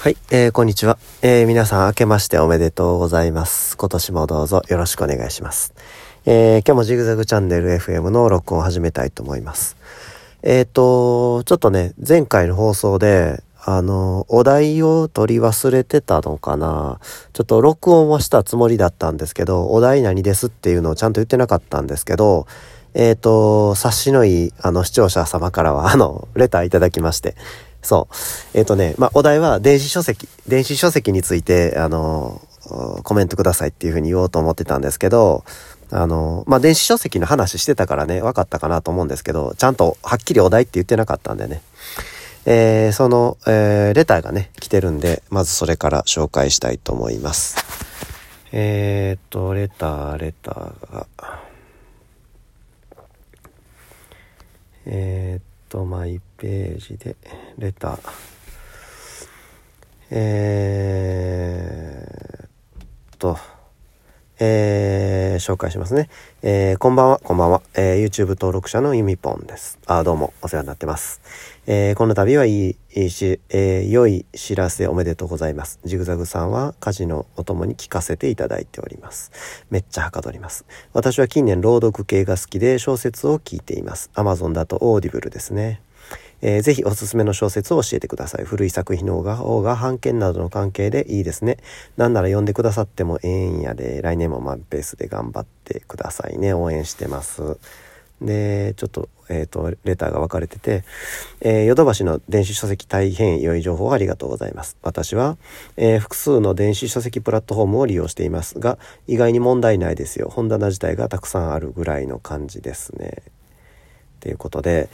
はい、えー、こんにちは。えー、皆さん明けましておめでとうございます。今年もどうぞよろしくお願いします。えー、今日もジグザグチャンネル FM の録音を始めたいと思います。えっ、と、ちょっとね、前回の放送で、あの、お題を取り忘れてたのかなちょっと録音はしたつもりだったんですけど、お題何ですっていうのをちゃんと言ってなかったんですけど、えっ、と、察しのいい、あの、視聴者様からは、あの、レターいただきまして、そう。えっ、とね、まあ、お題は電子書籍、電子書籍について、あの、コメントくださいっていうふうに言おうと思ってたんですけど、あの、まあ、電子書籍の話してたからね、分かったかなと思うんですけど、ちゃんとはっきりお題って言ってなかったんでね。えー、その、えー、レターがね、来てるんで、まずそれから紹介したいと思います。えーっと、レター、レターが、えーっと、マイページで、レター。えーっと、えー、紹介しますね。えー、こんばんは、こんばんは。えー、YouTube 登録者のゆみぽんです。あ、どうも、お世話になってます。えー、この度はいい、いいし、えー、良い知らせおめでとうございます。ジグザグさんは家事のお供に聞かせていただいております。めっちゃはかどります。私は近年朗読系が好きで小説を聞いています。Amazon だと Audible ですね。えーぜひおすすめの小説を教えてください。古い作品の方が版権などの関係でいいですね。なんなら読んでくださってもええんやで、来年もマイペースで頑張ってくださいね。応援してます。で、ちょっと、えっ、と、レターが分かれてて、えーヨドバシの電子書籍大変良い情報ありがとうございます。私は、えー複数の電子書籍プラットフォームを利用していますが、意外に問題ないですよ。本棚自体がたくさんあるぐらいの感じですね。っていうことで、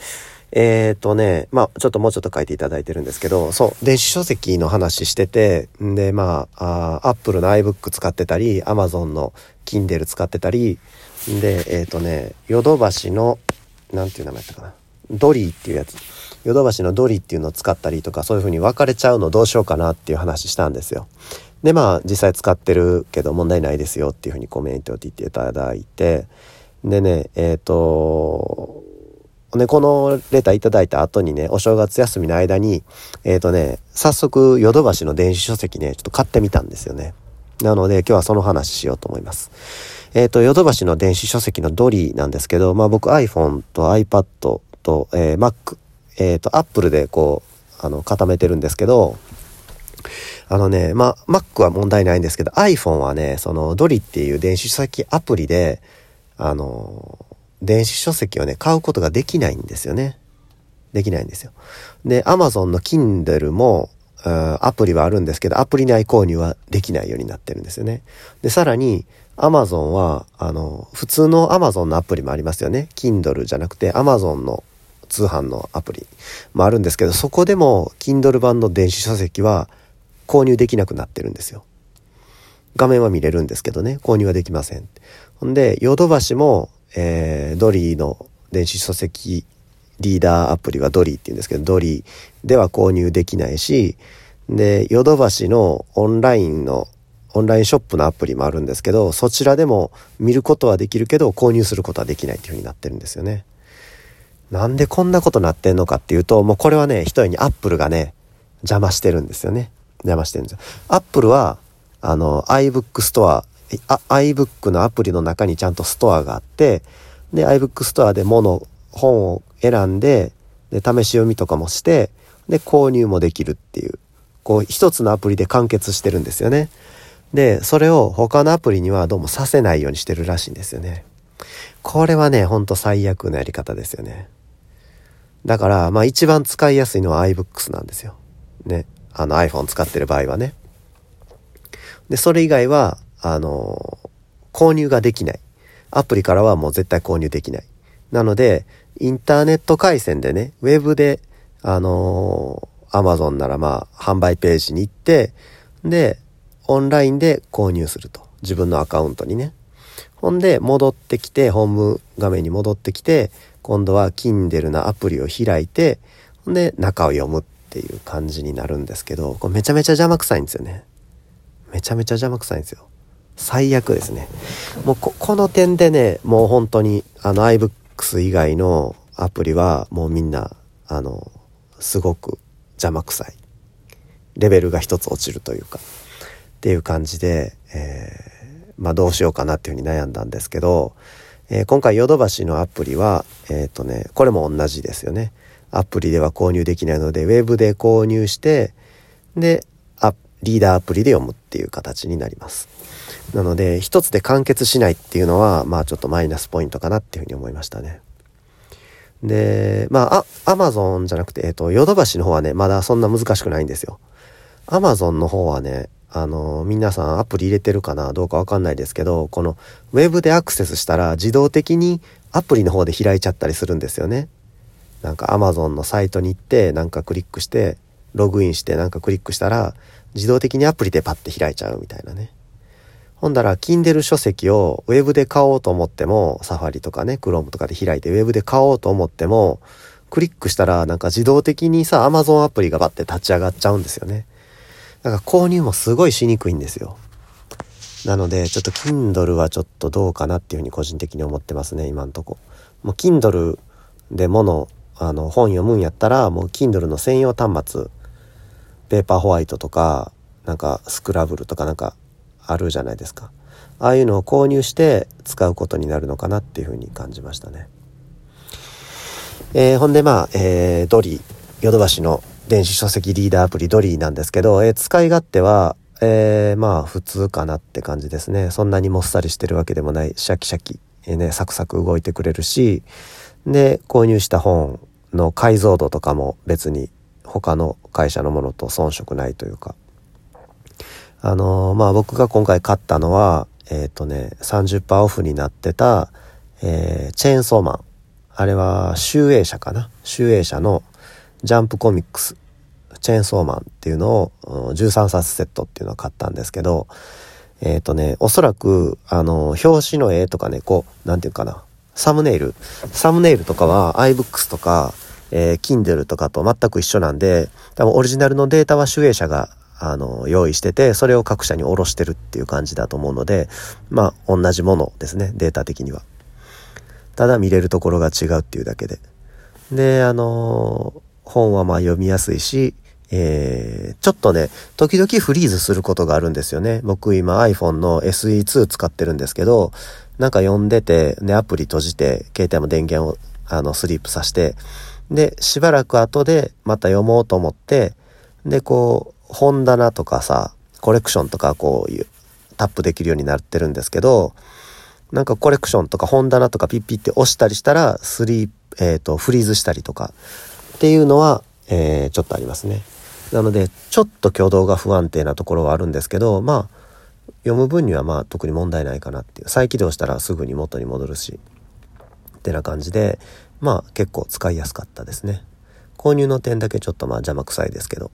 えっ、とね、まあ、ちょっともうちょっと書いていただいてるんですけど、そう、電子書籍の話してて、んで、まあ、あ Apple の iBook 使ってたり、Amazon の Kindle 使ってたり、で、えっ、とね、ヨドバシの、なんていう名前だったかな。ドリーっていうやつ。ヨドバシのドリーっていうのを使ったりとか、そういう風に分かれちゃうのどうしようかなっていう話したんですよ。で、まあ、実際使ってるけど問題ないですよっていう風にコメントを言っていただいて、でね、えっ、と、ね、このレターいただいた後にね、お正月休みの間に、えっ、とね、早速、ヨドバシの電子書籍ね、ちょっと買ってみたんですよね。なので、今日はその話しようと思います。えっ、と、ヨドバシの電子書籍のドリーなんですけど、まあ僕 iPhone と iPad と、えー Mac、えっ、と、Apple でこう、あの、固めてるんですけど、あのね、まあ、Mac は問題ないんですけど、iPhone はね、その、ドリっていう電子書籍アプリで、あの、電子書籍をね、買うことができないんですよね。できないんですよ。で、Amazon の Kindle も、アプリはあるんですけど、アプリ内購入はできないようになってるんですよね。で、さらに、Amazon は、あの、普通の Amazon のアプリもありますよね。Kindle じゃなくて Amazon の通販のアプリもあるんですけど、そこでも Kindle 版の電子書籍は購入できなくなってるんですよ。画面は見れるんですけどね、購入はできません。ほんで、ヨドバシも、えードリーの電子書籍リーダーアプリはドリーって言うんですけど、ドリーでは購入できないし、で、ヨドバシのオンラインの、オンラインショップのアプリもあるんですけど、そちらでも見ることはできるけど、購入することはできないっていう風になってるんですよね。なんでこんなことなってんのかっていうと、もうこれはね、一重にアップルがね、邪魔してるんですよね。邪魔してるんですよ。アップルは、あの、iBook Store、iBook のアプリの中にちゃんとストアがあって、で、iBook ストアで物、本を選んで、で、試し読みとかもして、で、購入もできるっていう、こう、一つのアプリで完結してるんですよね。で、それを他のアプリにはどうもさせないようにしてるらしいんですよね。これはね、ほんと最悪なやり方ですよね。だから、まあ一番使いやすいのは iBooks なんですよ。ね。あの iPhone 使ってる場合はね。で、それ以外は、あの購入ができない。アプリからはもう絶対購入できない。なので、インターネット回線でね、ウェブで、あのー、Amazon ならまあ、販売ページに行って、で、オンラインで購入すると。自分のアカウントにね。ほんで、戻ってきて、ホーム画面に戻ってきて、今度は Kindle のアプリを開いて、ほんで、中を読むっていう感じになるんですけど、これめちゃめちゃ邪魔くさいんですよね。めちゃめちゃ邪魔くさいんですよ。最悪ですね。もうこ、この点でね、もう本当に、あの iBooks 以外のアプリは、もうみんな、あの、すごく邪魔くさい。レベルが一つ落ちるというかっていう感じで、えー、まあどうしようかなっていうふうに悩んだんですけど、えー、今回ヨドバシのアプリはえっ、ー、とねこれも同じですよねアプリでは購入できないのでウェブで購入してでリーダーアプリで読むっていう形になりますなので一つで完結しないっていうのはまあちょっとマイナスポイントかなっていうふうに思いましたね。でまあアマゾンじゃなくてえっ、ー、とヨドバシの方はねまだそんな難しくないんですよ。アマゾンの方はねあの皆さんアプリ入れてるかなどうかわかんないですけどこのウェブでアクセスしたら自動的にアプリの方で開いちゃったりするんですよね。なんか Amazon のサイトに行ってなんかクリックしてログインしてなんかクリックしたら自動的にアプリでパッて開いちゃうみたいなね。ほんだら Kindle 書籍をウェブで買おうと思ってもサファリとかね Chrome とかで開いてウェブで買おうと思ってもクリックしたらなんか自動的にさ Amazon アプリがバッて立ち上がっちゃうんですよね。だから購入もすごいしにくいんですよ。なのでちょっと Kindle はちょっとどうかなっていうふうに個人的に思ってますね今んとこ。もう Kindle で物あの本読むんやったらもう Kindle の専用端末ペーパーホワイトとかなんかスクラブルとかなんかあるじゃないですかああいうのを購入して使うことになるのかなっていうふうに感じましたね。えー、ほんでまあ、えー、ドリーヨドバシの電子書籍リーダーアプリドリーなんですけど、えー、使い勝手は、えー、まあ普通かなって感じですね。そんなにもっさりしてるわけでもない、シャキシャキ、えー、ね、サクサク動いてくれるし、で、購入した本の解像度とかも別に他の会社のものと遜色ないというか。あのー、まあ僕が今回買ったのは、えっ、ー、とね、30%オフになってた、えー、チェーンソーマン。あれは、集英社かな？集英社のジャンプコミックス、チェーンソーマンっていうのを、13冊セットっていうのを買ったんですけど、えっ、ー、とね、おそらく、あの、表紙の絵とかね、こう、なんていうかな、サムネイル。サムネイルとかは iBooks とか、えー、Kindle とかと全く一緒なんで、多分オリジナルのデータは守衛者が、あの、用意してて、それを各社に下ろしてるっていう感じだと思うので、まあ、同じものですね、データ的には。ただ見れるところが違うっていうだけで。で、あの本はまあ読みやすいし、えー、ちょっとね、時々フリーズすることがあるんですよね。僕今 iPhone の SE2 使ってるんですけど、なんか読んでて、ね、アプリ閉じて、携帯も電源をあのスリープさせて、で、しばらく後でまた読もうと思って、で、こう、本棚とかさ、コレクションとかこういうタップできるようになってるんですけど、なんかコレクションとか本棚とかピッピって押したりしたら、スリー、えっ、ー、と、フリーズしたりとか、っていうのは、えー、ちょっとありますね。なので、ちょっと挙動が不安定なところはあるんですけど、まあ、読む分にはまあ特に問題ないかなっていう。再起動したらすぐに元に戻るし、ってな感じで、まあ結構使いやすかったですね。購入の点だけちょっとまあ邪魔くさいですけど。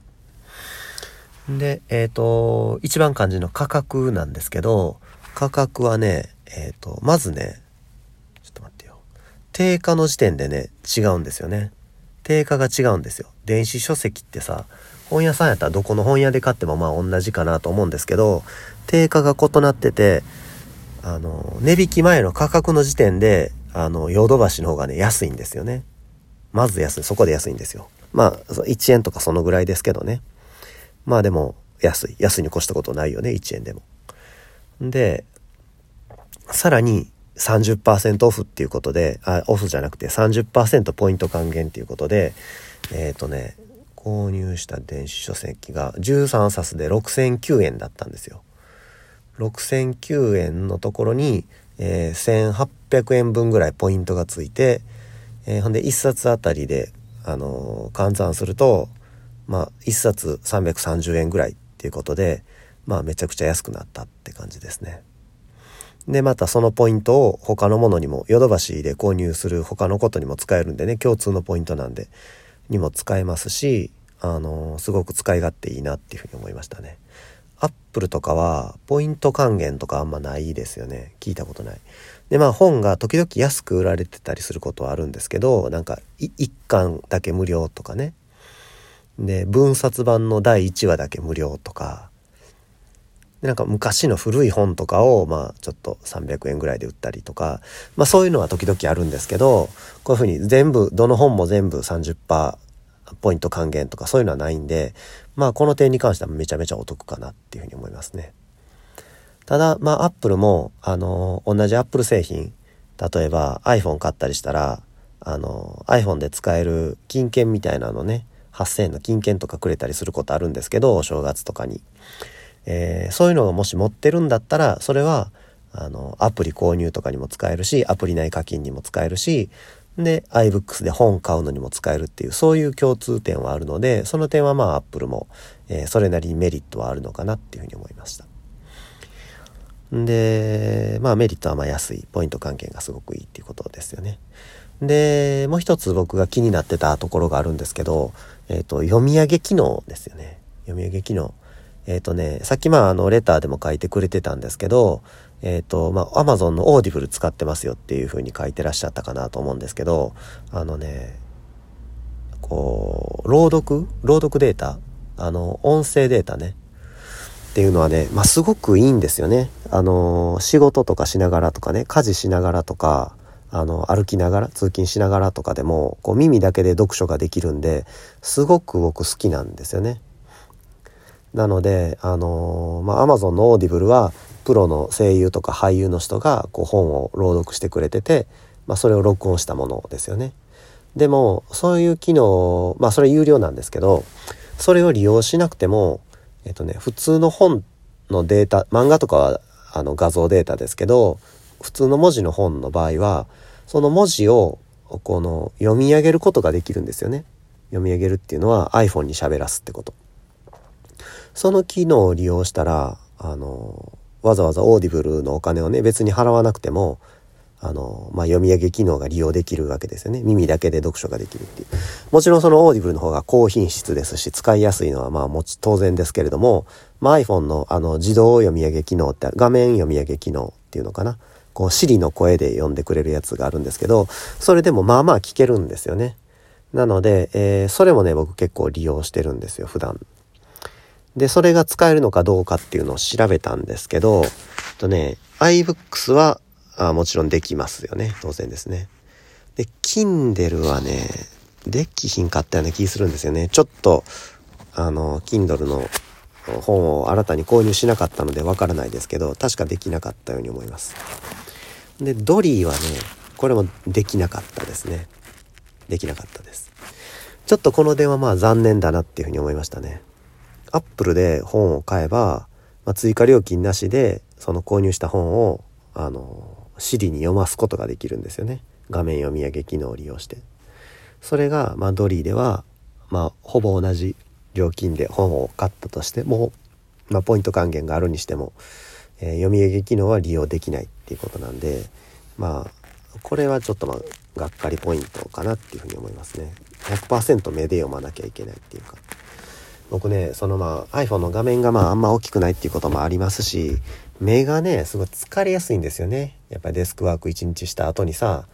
で、えっ、ー、と、一番肝心の価格なんですけど、価格はね、えっ、ー、と、まずね、ちょっと待ってよ。定価の時点でね、違うんですよね。定価が違うんですよ。電子書籍ってさ、本屋さんやったらどこの本屋で買ってもまあ同じかなと思うんですけど、定価が異なってて、あの、値引き前の価格の時点で、あの、ヨドバシの方がね、安いんですよね。まず安い。そこで安いんですよ。まあ、1円とかそのぐらいですけどね。まあでも、安い。安いに越したことないよね、1円でも。で、さらに、30%オフっていうことで、あ、オフじゃなくて30%ポイント還元っていうことで、えっ、ー、とね、購入した電子書籍が13冊で6009円だったんですよ。6009円のところに、えー、1800円分ぐらいポイントがついて、えー、ほんで1冊あたりで、あのー、換算すると、まあ、1冊330円ぐらいっていうことで、まあ、めちゃくちゃ安くなったって感じですね。で、またそのポイントを他のものにも、ヨドバシで購入する他のことにも使えるんでね、共通のポイントなんで、にも使えますし、あのー、すごく使い勝手いいなっていうふうに思いましたね。アップルとかは、ポイント還元とかあんまないですよね。聞いたことない。で、まあ本が時々安く売られてたりすることはあるんですけど、なんか1巻だけ無料とかね。で、分冊版の第1話だけ無料とか、でなんか昔の古い本とかを、まあ、ちょっと300円ぐらいで売ったりとか、まあそういうのは時々あるんですけど、こういうふうに全部、どの本も全部30%ポイント還元とかそういうのはないんで、まあこの点に関してはめちゃめちゃお得かなっていうふうに思いますね。ただ、まあアップルも、あの、同じアップル製品、例えば iPhone 買ったりしたら、あの、iPhone で使える金券みたいなのね、8000円の金券とかくれたりすることあるんですけど、お正月とかに。えー、そういうのをもし持ってるんだったら、それは、あの、アプリ購入とかにも使えるし、アプリ内課金にも使えるし、で、iBooks で本買うのにも使えるっていう、そういう共通点はあるので、その点はまあ Apple も、えー、それなりにメリットはあるのかなっていうふうに思いました。で、まあメリットはまあ安い、ポイント還元がすごくいいっていうことですよね。で、もう一つ僕が気になってたところがあるんですけど、えっ、ー、と、読み上げ機能ですよね。読み上げ機能。えっ、ー、とね、さっきまああのレターでも書いてくれてたんですけど、えっ、ー、と、まあ Amazon の Audible 使ってますよっていう風に書いてらっしゃったかなと思うんですけど、あのね、こう、朗読？朗読データ？あの、音声データね。っていうのはね、まあ、すごくいいんですよね。あの、仕事とかしながらとかね、家事しながらとか、あの、歩きながら、通勤しながらとかでも、こう耳だけで読書ができるんで、すごく僕好きなんですよね。なので、あのー、まあ、Amazon の Audible は、プロの声優とか俳優の人がこう本を朗読してくれてて、まあ、それを録音したものですよね。でも、そういう機能、まあ、それ有料なんですけど、それを利用しなくても、えっとね、普通の本のデータ、漫画とかはあの画像データですけど、普通の文字の本の場合は、その文字をこの読み上げることができるんですよね。読み上げるっていうのは iPhone に喋らすってこと。その機能を利用したら、あの、わざわざ Audible のお金をね、別に払わなくても、あの、まあ、読み上げ機能が利用できるわけですよね。耳だけで読書ができるっていう。もちろんその Audible の方が高品質ですし、使いやすいのはまあもち当然ですけれども、まあ、iPhone のあの自動読み上げ機能って画面読み上げ機能っていうのかな。こう、Siri の声で読んでくれるやつがあるんですけど、それでもまあまあ聞けるんですよね。なので、えー、それもね、僕結構利用してるんですよ、普段。で、それが使えるのかどうかっていうのを調べたんですけど、とね、iBooks はあもちろんできますよね。当然ですね。で、Kindle はね、できひんかったような気するんですよね。ちょっと、あの、Kindle の本を新たに購入しなかったのでわからないですけど、確かできなかったように思います。で、ドリーはね、これもできなかったですね。できなかったです。ちょっとこの電話まあ残念だなっていうふうに思いましたね。アップルで本を買えば、まあ、追加料金なしでその購入した本をあの Siri に読ますことができるんですよね画面読み上げ機能を利用してそれが、まあ、ドリーでは、まあ、ほぼ同じ料金で本を買ったとしても、まあ、ポイント還元があるにしても、えー、読み上げ機能は利用できないっていうことなんでまあこれはちょっとまあがっかりポイントかなっていうふうに思いますね。100%目で読まなきゃいけないっていうか。僕ねそのまあ iPhone の画面がまああんま大きくないっていうこともありますし目がねすごい疲れやすいんですよね。やっぱりデスクワーク一日した後にさ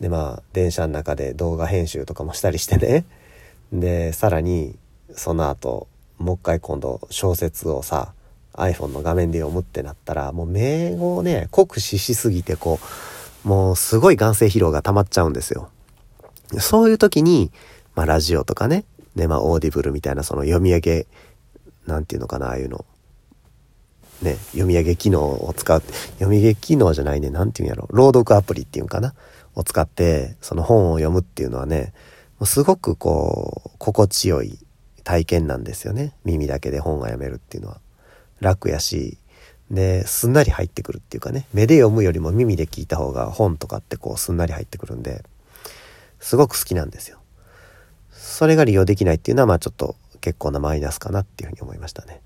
でまあ電車の中で動画編集とかもしたりしてね。でさらにその後もう一回今度小説をさ iPhone の画面で読むってなったらもう目をね酷使しすぎてこうもうすごい眼精疲労が溜まっちゃうんですよ。そういう時にまあラジオとかねでまあ Audible みたいなその読み上げなんていうのかなああいうの。ね、読み上げ機能を使って、読み上げ機能じゃないね、なんていうんやろ、朗読アプリっていうんかな、を使って、その本を読むっていうのはね、すごくこう、心地よい体験なんですよね。耳だけで本が読めるっていうのは。楽やし、で、すんなり入ってくるっていうかね、目で読むよりも耳で聞いた方が本とかってこう、すんなり入ってくるんで、すごく好きなんですよ。それが利用できないっていうのは、まあちょっと結構なマイナスかなっていうふうに思いましたね。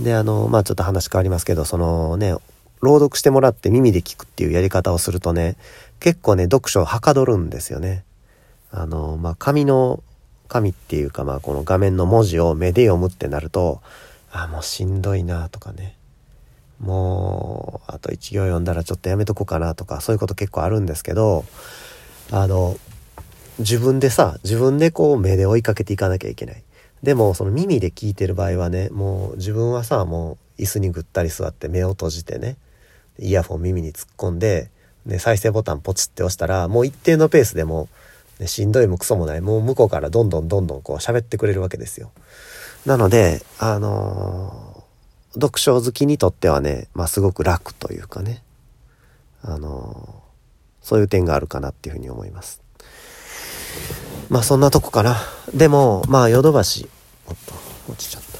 で、あの、まあちょっと話変わりますけど、そのね、朗読してもらって耳で聞くっていうやり方をするとね、結構ね、読書をはかどるんですよね。あの、まあ紙の、紙っていうか、まあこの画面の文字を目で読むってなると、あ、もうしんどいなとかね。もう、あと一行読んだらちょっとやめとこうかなとか、そういうこと結構あるんですけど、あの、自分でさ、自分でこう目で追いかけていかなきゃいけない。でもその耳で聞いてる場合はねもう自分はさもう椅子にぐったり座って目を閉じてねイヤフォン耳に突っ込んでで再生ボタンポチって押したらもう一定のペースでもでしんどいもクソもないもう向こうからどんどんどんどんこう喋ってくれるわけですよなのであのー、読書好きにとってはね、まあ、すごく楽というかねあのー、そういう点があるかなっていうふうに思いますまあそんなとこかなでもまあヨドバシおっと落ちちゃった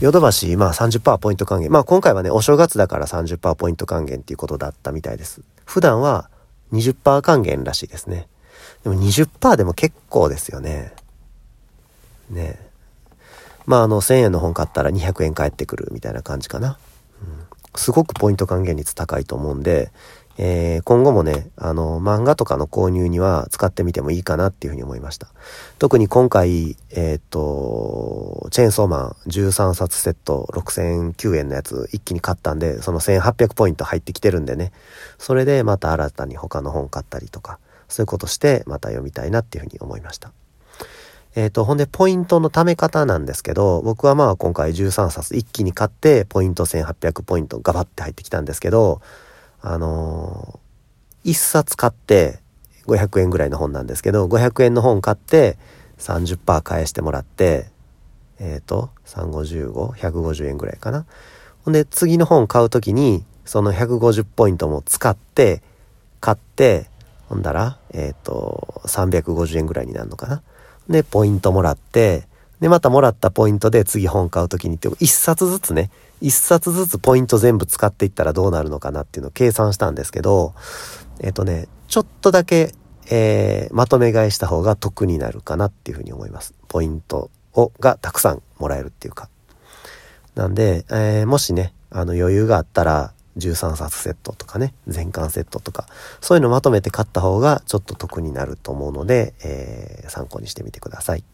ヨドバシ、まあ30%ポイント還元。まあ今回はね、お正月だから30%ポイント還元っていうことだったみたいです。普段は20%還元らしいですね。でも20%でも結構ですよね。ねまああの1000円の本買ったら200円返ってくるみたいな感じかな。うん、すごくポイント還元率高いと思うんで、えー、今後もね、あの、漫画とかの購入には使ってみてもいいかなっていうふうに思いました。特に今回、えっ、と、チェーンソーマン13冊セット6009円のやつ一気に買ったんで、その1800ポイント入ってきてるんでね、それでまた新たに他の本買ったりとか、そういうことしてまた読みたいなっていうふうに思いました。えっ、と、ほんで、ポイントの貯め方なんですけど、僕はまあ今回13冊一気に買って、ポイント1800ポイントガバって入ってきたんですけど、あのー、一冊買って500円ぐらいの本なんですけど、500円の本買って30%返してもらって、えっ、ー、と、355、150円ぐらいかな。ほんで、次の本買う時に、その150ポイントも使って、買って、んだら、えっ、ー、と、350円ぐらいになるのかな。で、ポイントもらって、で、またもらったポイントで次本買う時にって、一冊ずつね、一冊ずつポイント全部使っていったらどうなるのかなっていうのを計算したんですけど、えっ、とね、ちょっとだけ、えー、まとめ買いした方が得になるかなっていうふうに思います。ポイントを、がたくさんもらえるっていうか。なんで、えー、もしね、あの余裕があったら、13冊セットとかね、全巻セットとか、そういうのまとめて買った方がちょっと得になると思うので、えー、参考にしてみてください。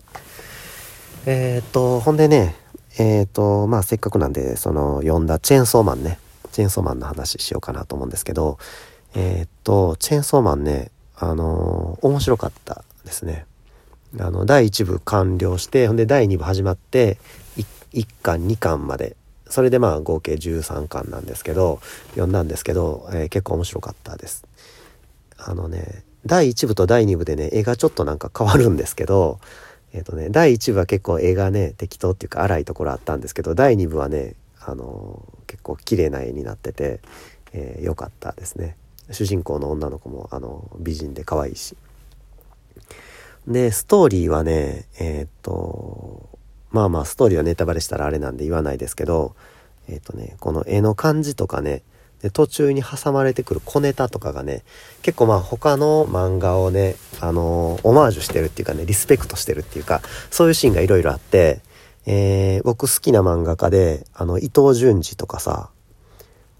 えー、っと、ほんでね、えっ、と、まあ、せっかくなんで、その、読んだチェーンソーマンね、チェーンソーマンの話しようかなと思うんですけど、えっ、と、チェーンソーマンね、あの、面白かったですね。あの、第1部完了して、ほんで第2部始まって、1, 巻、2巻まで、それでまあ合計13巻なんですけど、読んだんですけど、えー、結構面白かったです。あのね、第1部と第2部でね、絵がちょっとなんか変わるんですけど、えっ、ー、とね、第1部は結構絵がね、適当っていうか荒いところあったんですけど、第2部はね、あのー、結構綺麗な絵になってて、えー、かったですね。主人公の女の子も、あの、美人で可愛いし。で、ストーリーはね、えっ、と、まあまあ、ストーリーはネタバレしたらあれなんで言わないですけど、えっ、とね、この絵の感じとかね、で途中に挟まれてくる小ネタとかがね結構まあ他の漫画をねあのー、オマージュしてるっていうかねリスペクトしてるっていうかそういうシーンがいろいろあって、えー、僕好きな漫画家であの伊藤潤二とかさ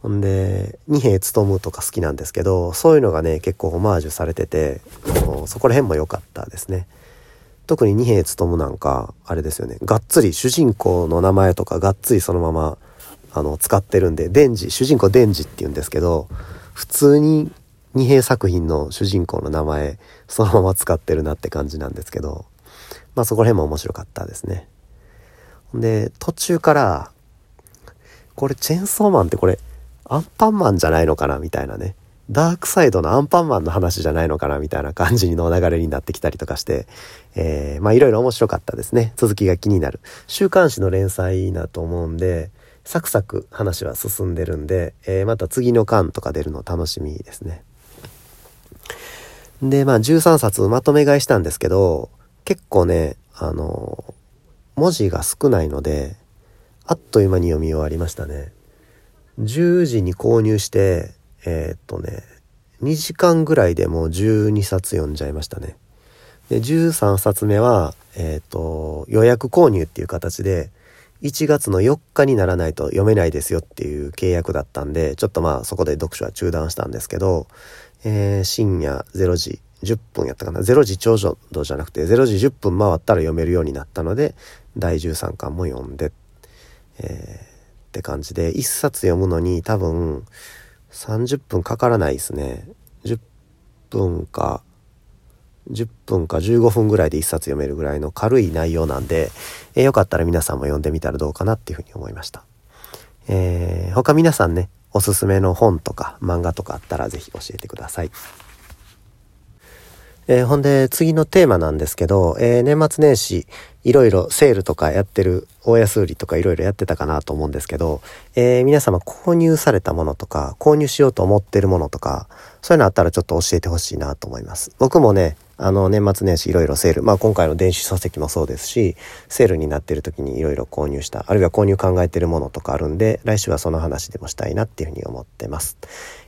ほんで二平勉とか好きなんですけどそういうのがね結構オマージュされててそこら辺も良かったですね。特に二平勉なんかあれですよねがっつり主人公の名前とかがっつりそのままあの、使ってるんで、デンジ、主人公デンジって言うんですけど、普通に二平作品の主人公の名前、そのまま使ってるなって感じなんですけど、まあそこら辺も面白かったですね。で、途中から、これチェーンソーマンってこれ、アンパンマンじゃないのかなみたいなね。ダークサイドのアンパンマンの話じゃないのかなみたいな感じの流れになってきたりとかして、えー、まあいろいろ面白かったですね。続きが気になる。週刊誌の連載だと思うんで、サクサク話は進んでるんで、えー、また次の巻とか出るの楽しみですね。で、まあ13冊まとめ買いしたんですけど、結構ね、あの、文字が少ないので、あっという間に読み終わりましたね。10時に購入して、えー、っとね、2時間ぐらいでもう12冊読んじゃいましたね。で、13冊目は、えー、っと、予約購入っていう形で、1月の4日にならないと読めないですよっていう契約だったんで、ちょっとまあそこで読書は中断したんですけど、えー、深夜0時10分やったかな。0時ちょうどじゃなくて、0時10分回ったら読めるようになったので、第13巻も読んで、えー、って感じで、1冊読むのに多分30分かからないですね。10分か10分か15分ぐらいで1冊読めるぐらいの軽い内容なんで、えー、よかったら皆さんも読んでみたらどうかなっていうふうに思いました。えー、他皆さんね、おすすめの本とか漫画とかあったらぜひ教えてください。えー、ほんで次のテーマなんですけど、えー、年末年始いろいろセールとかやってる大安売りとかいろいろやってたかなと思うんですけど、えー、皆様購入されたものとか購入しようと思ってるものとかそういうのあったらちょっと教えてほしいなと思います。僕もね、あの年末年始いろいろセール、まあ今回の電子書籍もそうですし、セールになってる時にいろいろ購入した、あるいは購入考えてるものとかあるんで、来週はその話でもしたいなっていうふうに思ってます。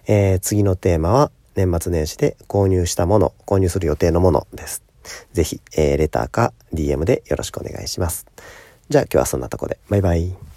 えー、次のテーマは年末年始で購入したもの、購入する予定のものです。ぜひ、えー、レターか DM でよろしくお願いします。じゃあ今日はそんなとこで。バイバイ。